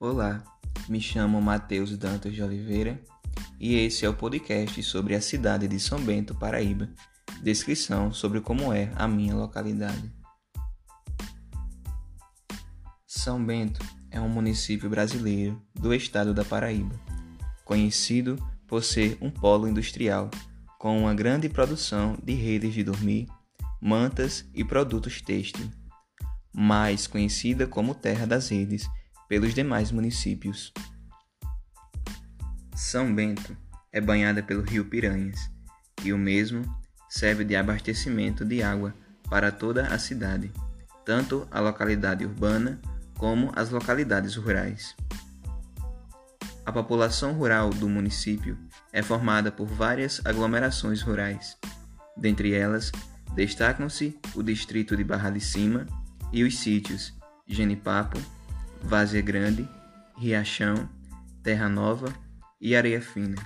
Olá, me chamo Matheus Dantas de Oliveira e esse é o podcast sobre a cidade de São Bento, Paraíba. Descrição sobre como é a minha localidade. São Bento é um município brasileiro do estado da Paraíba, conhecido por ser um polo industrial com uma grande produção de redes de dormir, mantas e produtos têxteis, mais conhecida como Terra das Redes pelos demais municípios. São Bento é banhada pelo rio Piranhas, e o mesmo serve de abastecimento de água para toda a cidade, tanto a localidade urbana como as localidades rurais. A população rural do município é formada por várias aglomerações rurais. Dentre elas, destacam-se o distrito de Barra de Cima e os sítios Genipapo, Várzea Grande, Riachão, Terra Nova e Areia Fina.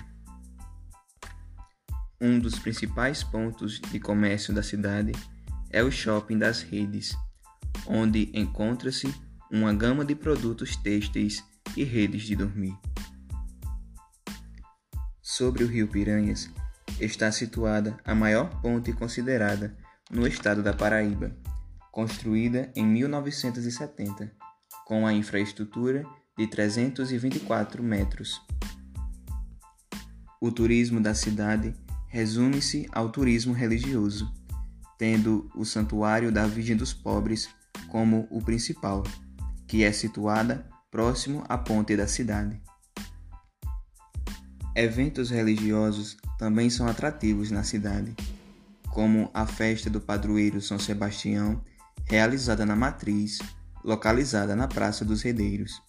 Um dos principais pontos de comércio da cidade é o Shopping das Redes, onde encontra-se uma gama de produtos têxteis e redes de dormir. Sobre o Rio Piranhas está situada a maior ponte considerada no estado da Paraíba, construída em 1970 com a infraestrutura de 324 metros. O turismo da cidade resume-se ao turismo religioso, tendo o Santuário da Virgem dos Pobres como o principal, que é situada próximo à ponte da cidade. Eventos religiosos também são atrativos na cidade, como a festa do padroeiro São Sebastião, realizada na Matriz, localizada na Praça dos Redeiros.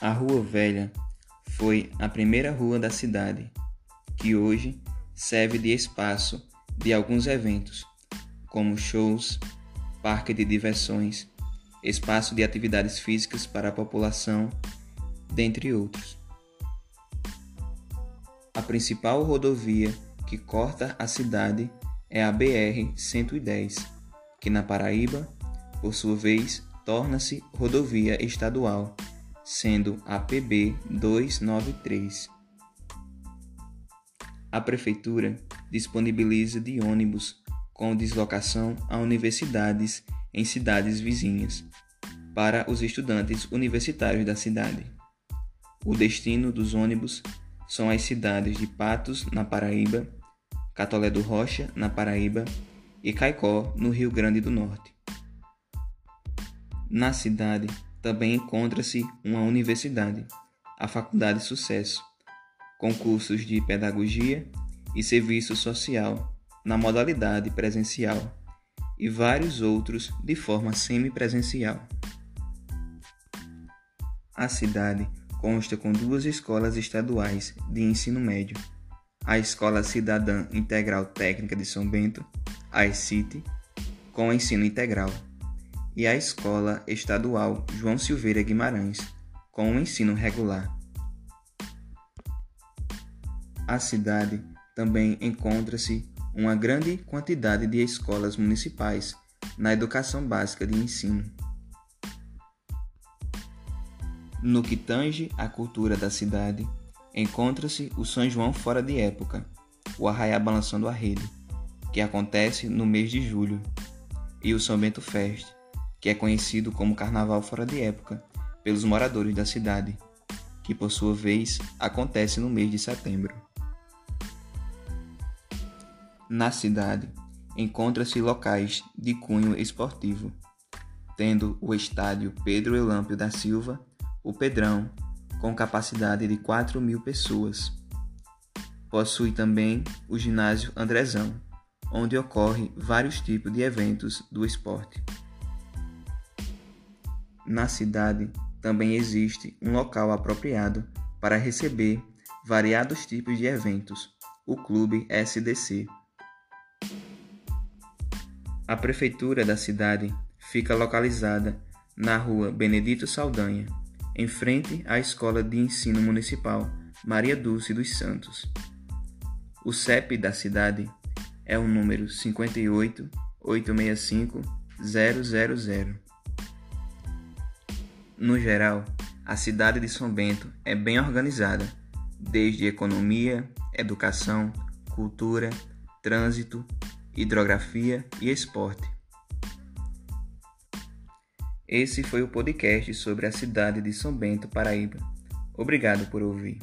A Rua Velha foi a primeira rua da cidade, que hoje serve de espaço de alguns eventos, como shows, parque de diversões, espaço de atividades físicas para a população, dentre outros. A principal rodovia que corta a cidade é a BR-110, que na Paraíba por sua vez, torna-se rodovia estadual, sendo a PB 293. A prefeitura disponibiliza de ônibus com deslocação a universidades em cidades vizinhas para os estudantes universitários da cidade. O destino dos ônibus são as cidades de Patos, na Paraíba, Catolé do Rocha, na Paraíba, e Caicó, no Rio Grande do Norte. Na cidade também encontra-se uma universidade, a Faculdade Sucesso, com cursos de pedagogia e serviço social na modalidade presencial e vários outros de forma semipresencial. A cidade consta com duas escolas estaduais de ensino médio: a Escola Cidadã Integral Técnica de São Bento, a ECIT, com ensino integral e a Escola Estadual João Silveira Guimarães, com o ensino regular. A cidade também encontra-se uma grande quantidade de escolas municipais na educação básica de ensino. No que tange à cultura da cidade, encontra-se o São João fora de época, o Arraiá Balançando a Rede, que acontece no mês de julho, e o São Bento Fest, que é conhecido como Carnaval Fora de Época pelos moradores da cidade, que por sua vez acontece no mês de setembro. Na cidade encontra-se locais de cunho esportivo, tendo o estádio Pedro Elâmpio da Silva, o Pedrão, com capacidade de 4 mil pessoas. Possui também o ginásio Andrezão, onde ocorre vários tipos de eventos do esporte. Na cidade também existe um local apropriado para receber variados tipos de eventos, o Clube SDC. A prefeitura da cidade fica localizada na rua Benedito Saldanha, em frente à Escola de Ensino Municipal Maria Dulce dos Santos. O CEP da cidade é o número 58 865 000. No geral, a cidade de São Bento é bem organizada, desde economia, educação, cultura, trânsito, hidrografia e esporte. Esse foi o podcast sobre a cidade de São Bento, Paraíba. Obrigado por ouvir.